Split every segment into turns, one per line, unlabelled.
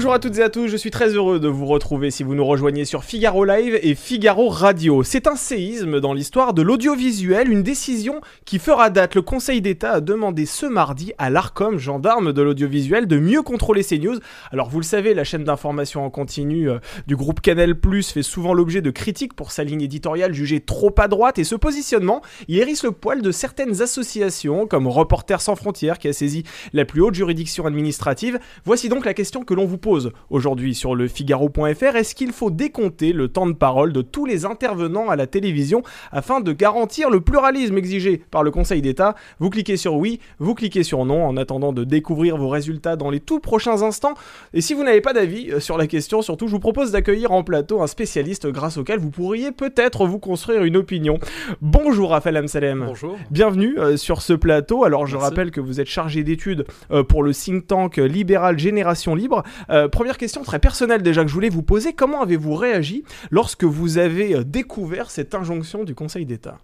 Bonjour à toutes et à tous, je suis très heureux de vous retrouver si vous nous rejoignez sur Figaro Live et Figaro Radio. C'est un séisme dans l'histoire de l'audiovisuel, une décision qui fera date. Le Conseil d'État a demandé ce mardi à l'ARCOM, gendarme de l'audiovisuel, de mieux contrôler ces news. Alors vous le savez, la chaîne d'information en continu euh, du groupe Canal+, fait souvent l'objet de critiques pour sa ligne éditoriale jugée trop à droite et ce positionnement, il hérisse le poil de certaines associations comme Reporters sans frontières qui a saisi la plus haute juridiction administrative. Voici donc la question que l'on vous pose aujourd'hui sur le Figaro.fr. Est-ce qu'il faut décompter le temps de parole de tous les intervenants à la télévision afin de garantir le pluralisme exigé par le Conseil d'État? Vous cliquez sur oui, vous cliquez sur non en attendant de découvrir vos résultats dans les tout prochains instants. Et si vous n'avez pas d'avis euh, sur la question, surtout, je vous propose d'accueillir en plateau un spécialiste grâce auquel vous pourriez peut-être vous construire une opinion. Bonjour Raphaël Amsalem.
Bonjour.
Bienvenue euh, sur ce plateau. Alors je
Merci.
rappelle que vous êtes chargé d'études euh, pour le think tank libéral Génération Libre. Euh, première question très personnelle déjà que je voulais vous poser. Comment avez-vous réagi lorsque vous avez euh, découvert cette injonction du Conseil d'État?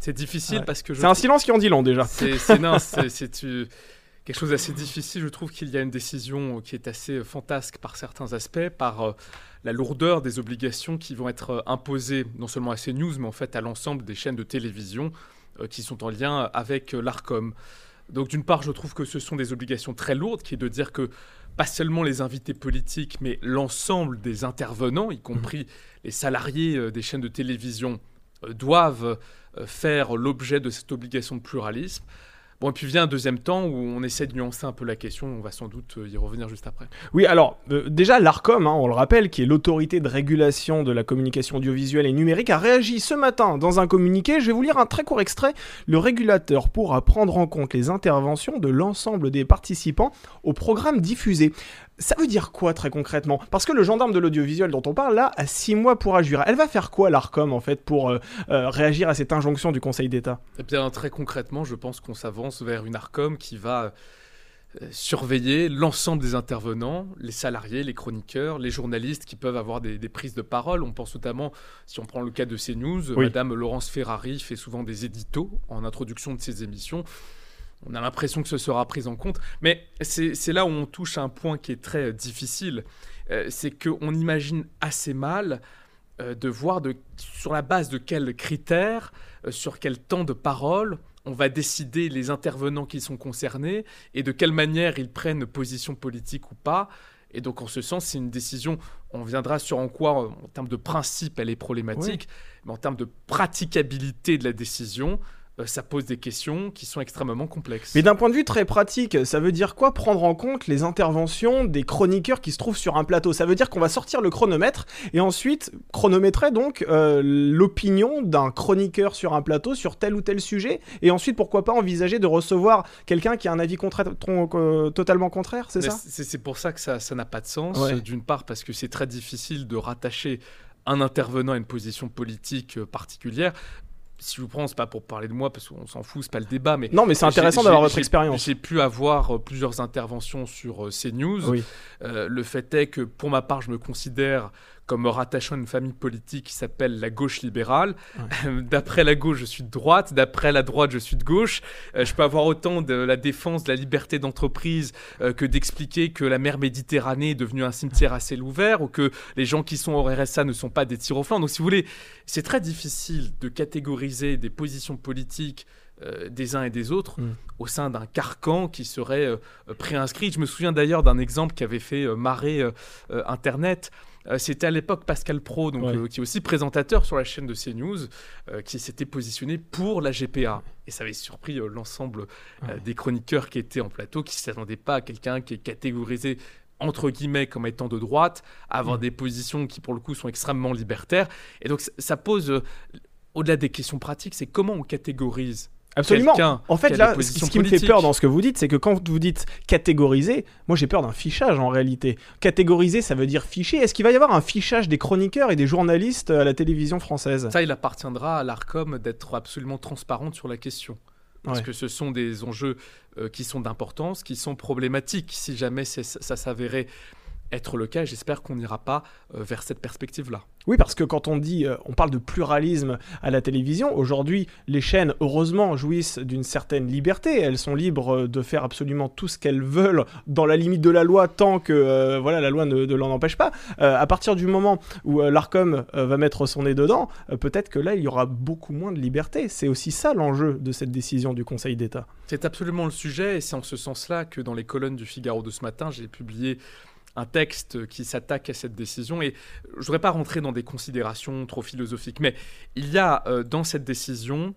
C'est difficile
Ouais.
parce que je
C'est un silence qui en dit long déjà.
C'est euh, quelque chose d'assez difficile. Je trouve qu'il y a une décision qui est assez euh, fantasque par certains aspects, par euh, la lourdeur des obligations qui vont être euh, imposées non seulement à CNews, mais en fait à l'ensemble des chaînes de télévision euh, qui sont en lien avec euh, l'ARCOM. Donc d'une part, je trouve que ce sont des obligations très lourdes, qui est de dire que pas seulement les invités politiques, mais l'ensemble des intervenants, y compris les salariés euh, des chaînes de télévision, euh, doivent euh, faire l'objet de cette obligation de pluralisme. Bon, et puis vient un deuxième temps où on essaie de nuancer un peu la question, on va sans doute euh, y revenir juste après.
Oui, alors euh, déjà l'ARCOM, hein, on le rappelle, qui est l'autorité de régulation de la communication audiovisuelle et numérique, a réagi ce matin dans un communiqué. Je vais vous lire un très court extrait. Le régulateur pourra prendre en compte les interventions de l'ensemble des participants au programme diffusé. Ça veut dire quoi très concrètement? Parce que le gendarme de l'audiovisuel dont on parle là a six mois pour agir. Elle va faire quoi l'ARCOM en fait pour euh, euh, réagir à cette injonction du Conseil d'État?
Eh bien, très concrètement, je pense qu'on s'avance vers une ARCOM qui va euh, surveiller l'ensemble des intervenants, les salariés, les chroniqueurs, les journalistes qui peuvent avoir des, des prises de parole. On pense notamment, si on prend le cas de CNews,
Oui.
Madame Laurence Ferrari fait souvent des éditos en introduction de ses émissions. On a l'impression que ce sera pris en compte. Mais c'est là où on touche à un point qui est très difficile. Euh, c'est qu'on imagine assez mal euh, de voir de, sur la base de quels critères, euh, sur quel temps de parole, on va décider les intervenants qui sont concernés et de quelle manière ils prennent position politique ou pas. Et donc, en ce sens, c'est une décision. On viendra sur en quoi, en termes de principe, elle est problématique, mais en termes de praticabilité de la décision, ça pose des questions qui sont extrêmement complexes.
Mais d'un point de vue très pratique, ça veut dire quoi prendre en compte les interventions des chroniqueurs qui se trouvent sur un plateau? Ça veut dire qu'on va sortir le chronomètre et ensuite chronométrer donc euh, l'opinion d'un chroniqueur sur un plateau sur tel ou tel sujet et ensuite pourquoi pas envisager de recevoir quelqu'un qui a un avis contraire- euh, totalement contraire, c'est ça?
C'est pour ça que ça ça n'a pas de sens.
Ouais.
Euh, D'une part, parce que c'est très difficile de rattacher un intervenant à une position politique euh, particulière. Si je vous prends, c'est pas pour parler de moi, parce qu'on s'en fout, c'est pas le débat, mais
Non mais c'est intéressant d'avoir votre expérience.
J'ai pu avoir euh, plusieurs interventions sur euh, CNews.
Oui.
Euh, le fait est que, pour ma part, je me considère comme me rattachant une famille politique qui s'appelle la gauche libérale. D'après la gauche, je suis de droite. D'après la droite, je suis de gauche. Euh, je peux avoir autant de la défense de la liberté d'entreprise euh, que d'expliquer que la mer Méditerranée est devenue un cimetière à ciel ouvert ou que les gens qui sont au RSA ne sont pas des tirs au flanc. Donc, si vous voulez, c'est très difficile de catégoriser des positions politiques euh, des uns et des autres
Mm.
au sein d'un carcan qui serait euh, euh, préinscrit. Je me souviens d'ailleurs d'un exemple qui avait fait euh, marrer euh, euh, Internet. Euh, C'était à l'époque Pascal Pro, donc,
Ouais.
euh, qui est aussi présentateur sur la chaîne de CNews, euh, qui s'était positionné pour la GPA. Et ça avait surpris l'ensemble
Ouais.
des chroniqueurs qui étaient en plateau, qui ne s'attendaient pas à quelqu'un qui est catégorisé entre guillemets comme étant de droite, avoir
Mm.
des positions qui pour le coup sont extrêmement libertaires. Et donc ça- ça pose, euh, au-delà des questions pratiques, c'est comment on catégorise
Absolument. En fait, là, ce qui me fait peur dans ce que vous dites, c'est que quand vous dites catégoriser, moi j'ai peur d'un fichage en réalité. Catégoriser, ça veut dire ficher. Est-ce qu'il va y avoir un fichage des chroniqueurs et des journalistes à la télévision française?
Ça, il appartiendra à l'ARCOM d'être absolument transparente sur la question. Parce
Ouais.
que ce sont des enjeux euh, qui sont d'importance, qui sont problématiques si jamais ça s'avérait être le cas. J'espère qu'on n'ira pas euh, vers cette perspective-là.
Oui, parce que quand on dit, euh, on parle de pluralisme à la télévision, aujourd'hui, les chaînes, heureusement, jouissent d'une certaine liberté. Elles sont libres euh, de faire absolument tout ce qu'elles veulent dans la limite de la loi, tant que voilà, la loi ne, l'en empêche pas. à partir du moment où l'ARCOM va mettre son nez dedans, peut-être que là, il y aura beaucoup moins de liberté. C'est aussi ça l'enjeu de cette décision du Conseil d'État.
C'est absolument le sujet, et c'est en ce sens-là que dans les colonnes du Figaro de ce matin, j'ai publié un texte qui s'attaque à cette décision. Et je ne voudrais pas rentrer dans des considérations trop philosophiques, mais il y a euh, dans cette décision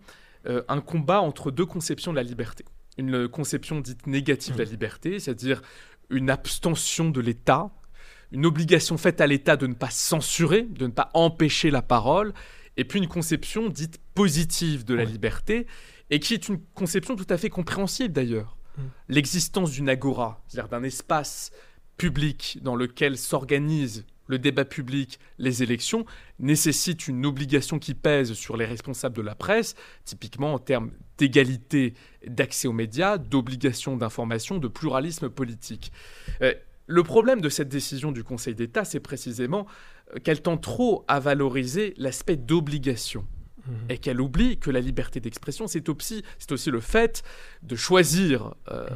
euh, un combat entre deux conceptions de la liberté. Une conception dite négative de la mmh. liberté, c'est-à-dire une abstention de l'État, une obligation faite à l'État de ne pas censurer, de ne pas empêcher la parole, et puis une conception dite positive de la liberté, et qui est une conception tout à fait compréhensible d'ailleurs. Mmh. L'existence d'une agora, c'est-à-dire d'un espace public dans lequel s'organise le débat public, les élections, nécessite une obligation qui pèse sur les responsables de la presse, typiquement en termes d'égalité d'accès aux médias, d'obligation d'information, de pluralisme politique. Euh, le problème de cette décision du Conseil d'État, c'est précisément euh, qu'elle tend trop à valoriser l'aspect d'obligation mmh. et qu'elle oublie que la liberté d'expression, c'est aussi, aussi le fait de choisir euh,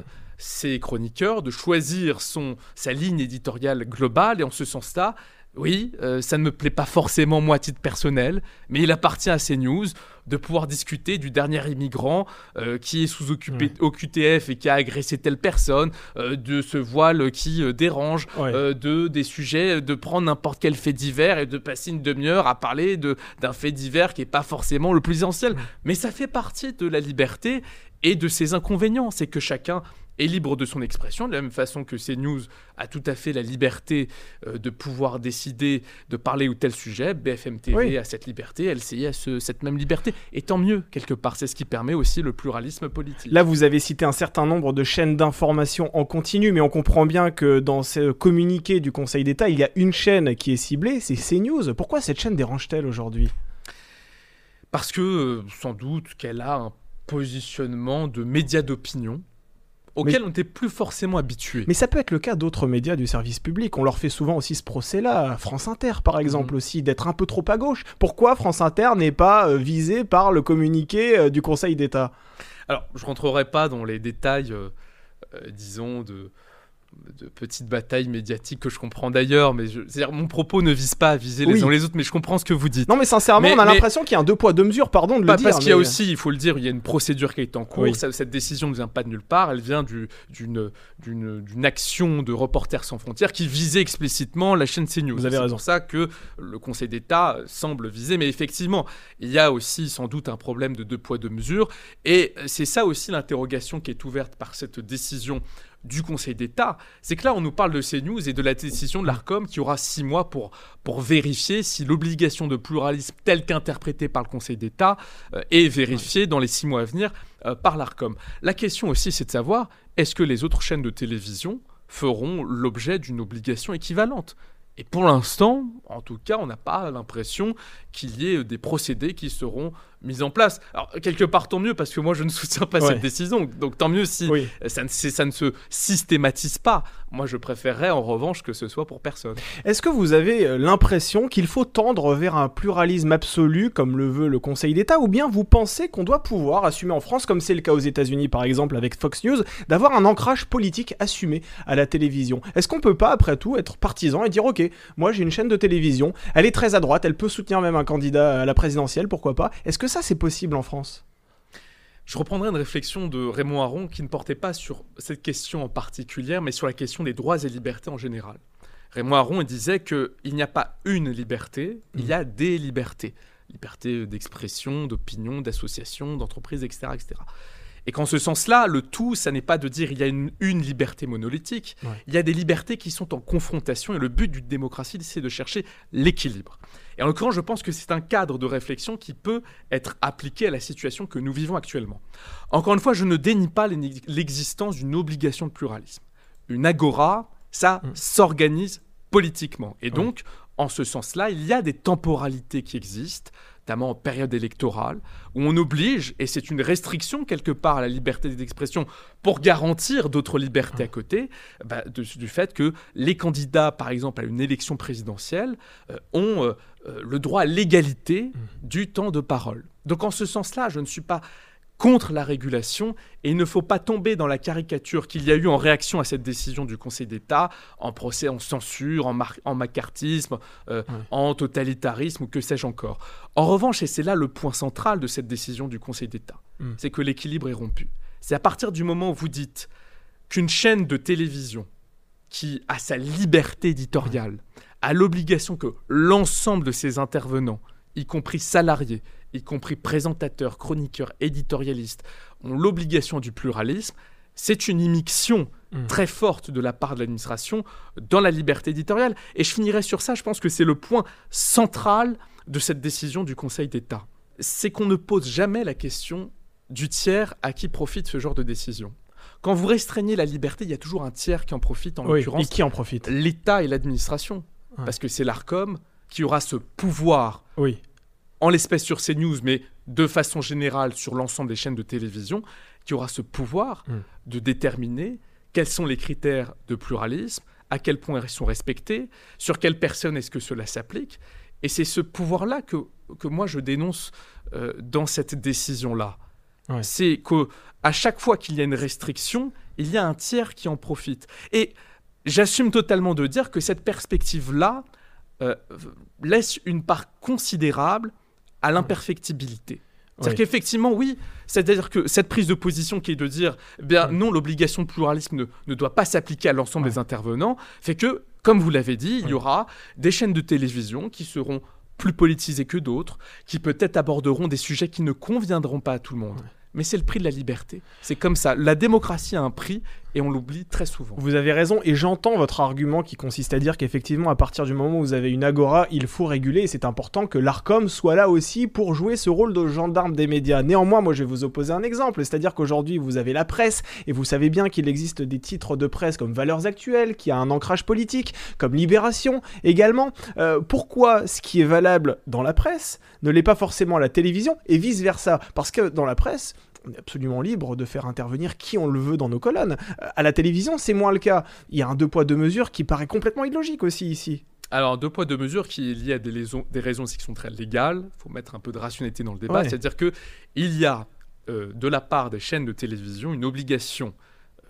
ses chroniqueurs, de choisir son, sa ligne éditoriale globale. Et en ce sens-là, oui, euh, ça ne me plaît pas forcément moi à titre personnel, mais il appartient à CNews de pouvoir discuter du dernier immigrant euh, qui est sous occupé, au QTF et qui a agressé telle personne, euh, de ce voile qui dérange, de des sujets, de prendre n'importe quel fait divers et de passer une demi-heure à parler d'un fait divers qui n'est pas forcément le plus essentiel. Mais ça fait partie de la liberté et de ses inconvénients, c'est que chacun est libre de son expression, de la même façon que CNews a tout à fait la liberté euh, de pouvoir décider de parler ou tel sujet. BFM TV a cette liberté, LCI a cette même liberté. Et tant mieux, quelque part, c'est ce qui permet aussi le pluralisme politique.
Là, vous avez cité un certain nombre de chaînes d'information en continu, mais on comprend bien que dans ce communiqué du Conseil d'État, il y a une chaîne qui est ciblée, c'est CNews. Pourquoi cette chaîne dérange-t-elle aujourd'hui?
Parce que, euh, sans doute, qu'elle a un positionnement de média d'opinion auquel on n'était plus forcément habitué.
Mais ça peut être le cas d'autres médias du service public. On leur fait souvent aussi ce procès-là. France Inter, par exemple, mhm. aussi, d'être un peu trop à gauche. Pourquoi France Inter n'est pas euh, visée par le communiqué euh, du Conseil d'État?
Alors, je rentrerai pas dans les détails, euh, disons, de de petites batailles médiatiques que je comprends d'ailleurs, mais je, c'est-à-dire mon propos ne vise pas à viser les uns les autres, mais je comprends ce que vous dites.
Non, mais sincèrement, on a l'impression qu'il y a un deux poids deux mesures, pardon de le dire.
Parce qu'il y a aussi, il faut le dire, il y a une procédure qui est en cours. cette décision ne vient pas de nulle part, elle vient du, d'une, d'une, d'une action de Reporters sans frontières qui visait explicitement la chaîne CNews.
Vous avez raison.
C'est pour ça que le Conseil d'État semble viser, mais effectivement, il y a aussi sans doute un problème de deux poids deux mesures, et c'est ça aussi l'interrogation qui est ouverte par cette décision du Conseil d'État, c'est que là, on nous parle de CNews et de la décision de l'ARCOM qui aura six mois pour, vérifier si l'obligation de pluralisme telle qu'interprétée par le Conseil d'État euh, est vérifiée dans les six mois à venir euh, par l'ARCOM. La question aussi, c'est de savoir, est-ce que les autres chaînes de télévision feront l'objet d'une obligation équivalente? Et pour l'instant, en tout cas, on n'a pas l'impression qu'il y ait des procédés qui seront mise en place. Alors, quelque part, tant mieux, parce que moi, je ne soutiens pas cette décision. Donc, tant mieux si ça, ne, ça, ne, se systématise pas. Moi, je préférerais, en revanche, que ce soit pour personne.
Est-ce que vous avez euh, l'impression qu'il faut tendre vers un pluralisme absolu, comme le veut le Conseil d'État, ou bien vous pensez qu'on doit pouvoir assumer en France, comme c'est le cas aux États-Unis, par exemple, avec Fox News, d'avoir un ancrage politique assumé à la télévision? Est-ce qu'on peut pas, après tout, être partisan et dire, OK, moi, j'ai une chaîne de télévision, elle est très à droite, elle peut soutenir même un candidat à la présidentielle, pourquoi pas? Est-ce que ça, c'est possible en France?
Je reprendrai une réflexion de Raymond Aron qui ne portait pas sur cette question en particulier, mais sur la question des droits et libertés en général. Raymond Aron disait qu'il n'y a pas une liberté, il y a des libertés. Liberté d'expression, d'opinion, d'association, d'entreprise, etc., etc. Et qu'en ce sens-là, le tout, ça n'est pas de dire il y a une, liberté monolithique, il y a des libertés qui sont en confrontation, et le but d'une démocratie, c'est de chercher l'équilibre. Et en l'occurrence, je pense que c'est un cadre de réflexion qui peut être appliqué à la situation que nous vivons actuellement. Encore une fois, je ne dénie pas l'existence d'une obligation de pluralisme. Une agora, ça mm. s'organise politiquement. Et donc, en ce sens-là, il y a des temporalités qui existent notamment en période électorale, où on oblige, et c'est une restriction quelque part à la liberté d'expression pour garantir d'autres libertés à côté, bah, de- du fait que les candidats, par exemple, à une élection présidentielle, euh, ont euh, euh, le droit à l'égalité du temps de parole. Donc en ce sens-là, je ne suis pas contre la régulation et il ne faut pas tomber dans la caricature qu'il y a eu en réaction à cette décision du Conseil d'État, en procès en censure, en, macartisme, euh, en totalitarisme ou que sais-je encore. En revanche, et c'est là le point central de cette décision du Conseil d'État,
Mm.
c'est que l'équilibre est rompu. C'est à partir du moment où vous dites qu'une chaîne de télévision qui a sa liberté éditoriale a l'obligation que l'ensemble de ses intervenants, y compris salariés, y compris présentateurs, chroniqueurs, éditorialistes, ont l'obligation du pluralisme, c'est une immixtion
Mm.
très forte de la part de l'administration dans la liberté éditoriale. Et je finirai sur ça, je pense que c'est le point central de cette décision du Conseil d'État. C'est qu'on ne pose jamais la question du tiers à qui profite ce genre de décision. Quand vous restreignez la liberté, il y a toujours un tiers qui en profite, en
Oui, et
l'occurrence
qui en profite
l'État et l'administration.
Ouais.
Parce que c'est l'ARCOM qui aura ce pouvoir,
Oui.
En l'espèce sur CNews, mais de façon générale sur l'ensemble des chaînes de télévision, qui aura ce pouvoir
Mm.
de déterminer quels sont les critères de pluralisme, à quel point ils sont respectés, sur quelles personnes est-ce que cela s'applique. Et c'est ce pouvoir-là que, que moi je dénonce euh, dans cette décision-là.
Ouais.
C'est que à chaque fois qu'il y a une restriction, il y a un tiers qui en profite. Et j'assume totalement de dire que cette perspective-là euh, laisse une part considérable à l'imperfectibilité. C'est-à-dire
Oui.
qu'effectivement, oui, c'est-à-dire que cette prise de position qui est de dire, eh bien
Mm.
non, l'obligation de pluralisme ne, ne doit pas s'appliquer à l'ensemble des intervenants, fait que, comme vous l'avez dit, il y aura des chaînes de télévision qui seront plus politisées que d'autres, qui peut-être aborderont des sujets qui ne conviendront pas à tout le monde. Mais c'est le prix de la liberté. C'est comme ça. La démocratie a un prix et on l'oublie très souvent.
Vous avez raison, et j'entends votre argument qui consiste à dire qu'effectivement, à partir du moment où vous avez une agora, il faut réguler, et c'est important que l'ARCOM soit là aussi pour jouer ce rôle de gendarme des médias. Néanmoins, moi je vais vous opposer un exemple, c'est-à-dire qu'aujourd'hui vous avez la presse, et vous savez bien qu'il existe des titres de presse comme Valeurs Actuelles, qui a un ancrage politique, comme Libération également. Euh, pourquoi ce qui est valable dans la presse ne l'est pas forcément à la télévision, et vice-versa? Parce que dans la presse, on est absolument libre de faire intervenir qui on le veut dans nos colonnes. Euh, À la télévision, c'est moins le cas. Il y a un deux poids deux mesures qui paraît complètement illogique aussi ici.
Alors, deux poids, deux mesures qui est lié à des raisons, des raisons aussi qui sont très légales. Il faut mettre un peu de rationalité dans le débat.
Ouais.
C'est-à-dire qu'il y a, euh, de la part des chaînes de télévision, une obligation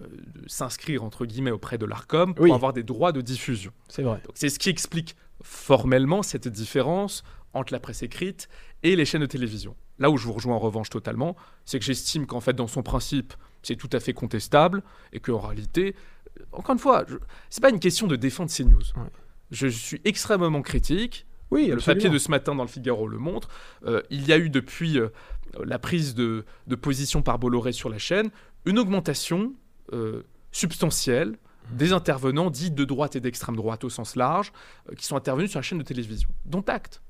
euh, de s'inscrire, entre guillemets, auprès de l'ARCOM pour
Oui.
avoir des droits de diffusion.
C'est vrai.
C'est ce qui explique formellement cette différence entre la presse écrite et les chaînes de télévision. Là où je vous rejoins en revanche totalement, c'est que j'estime qu'en fait, dans son principe, c'est tout à fait contestable et qu'en réalité, euh, encore une fois, je- c'est pas une question de défendre CNews.
Ouais.
Je suis extrêmement critique.
Oui,
Le
absolument.
papier de ce matin dans le Figaro le montre. Euh, il y a eu depuis euh, la prise de, de position par Bolloré sur la chaîne une augmentation euh, substantielle
Mmh.
des intervenants dits de droite et d'extrême droite au sens large qui sont intervenus sur la chaîne de télévision. Dont acte.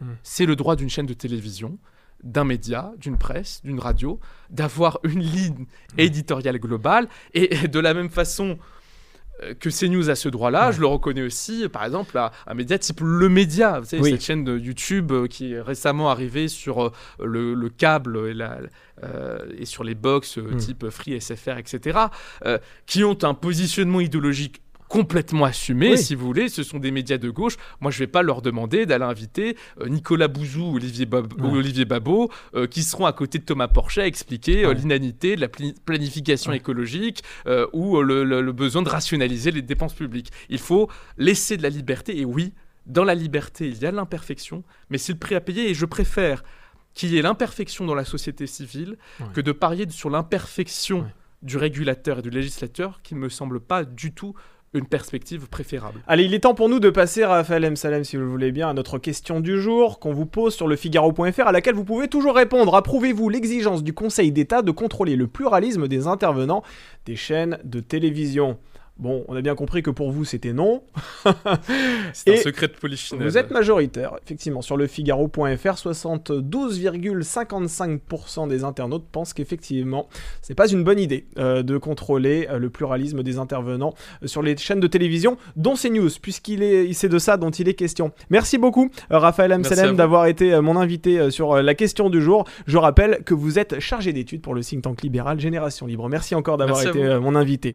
Mm.
C'est le droit d'une chaîne de télévision, d'un média, d'une presse, d'une radio, d'avoir une ligne éditoriale globale. Et de la même façon euh, que CNews a ce droit-là,
Ouais.
je le reconnais aussi, par exemple, à un média type Le Média, vous savez,
Oui.
cette chaîne de YouTube euh, qui est récemment arrivée sur euh, le, le câble et, la- euh, et sur les box
Mm.
type Free, SFR, etc., euh, qui ont un positionnement idéologique complètement assumé,
Oui.
si vous voulez. Ce sont des médias de gauche. Moi, je ne vais pas leur demander d'aller inviter euh, Nicolas Bouzou ou Olivier, Bab-
Ouais.
ou Olivier Babot, euh, qui seront à côté de Thomas Porchet à expliquer euh, l'inanité de la planification
Ouais.
écologique euh, ou le, le- le besoin de rationaliser les dépenses publiques. Il faut laisser de la liberté. Et oui, dans la liberté, il y a l'imperfection, mais c'est le prix à payer. Et je préfère qu'il y ait l'imperfection dans la société civile que de parier sur l'imperfection du régulateur et du législateur qui ne me semble pas du tout une perspective préférable.
Allez, il est temps pour nous de passer, Raphaël M. Salem, si vous le voulez bien, à notre question du jour qu'on vous pose sur le Figaro.fr, à laquelle vous pouvez toujours répondre. Approuvez-vous l'exigence du Conseil d'État de contrôler le pluralisme des intervenants des chaînes de télévision? Bon, on a bien compris que pour vous c'était non.
C'est un
Et
secret de polichinelle.
Vous êtes majoritaire, effectivement. Sur le Figaro.fr, 72,55% des internautes pensent qu'effectivement, c'est pas une bonne idée euh, de contrôler euh, le pluralisme des intervenants euh, sur les chaînes de télévision, dont CNews, puisqu'il est, c'est de ça dont il est question. Merci beaucoup, Raphaël Amselem, d'avoir été mon invité sur la question du jour. Je rappelle que vous êtes chargé d'études pour le think tank libéral Génération Libre. Merci encore d'avoir été mon invité.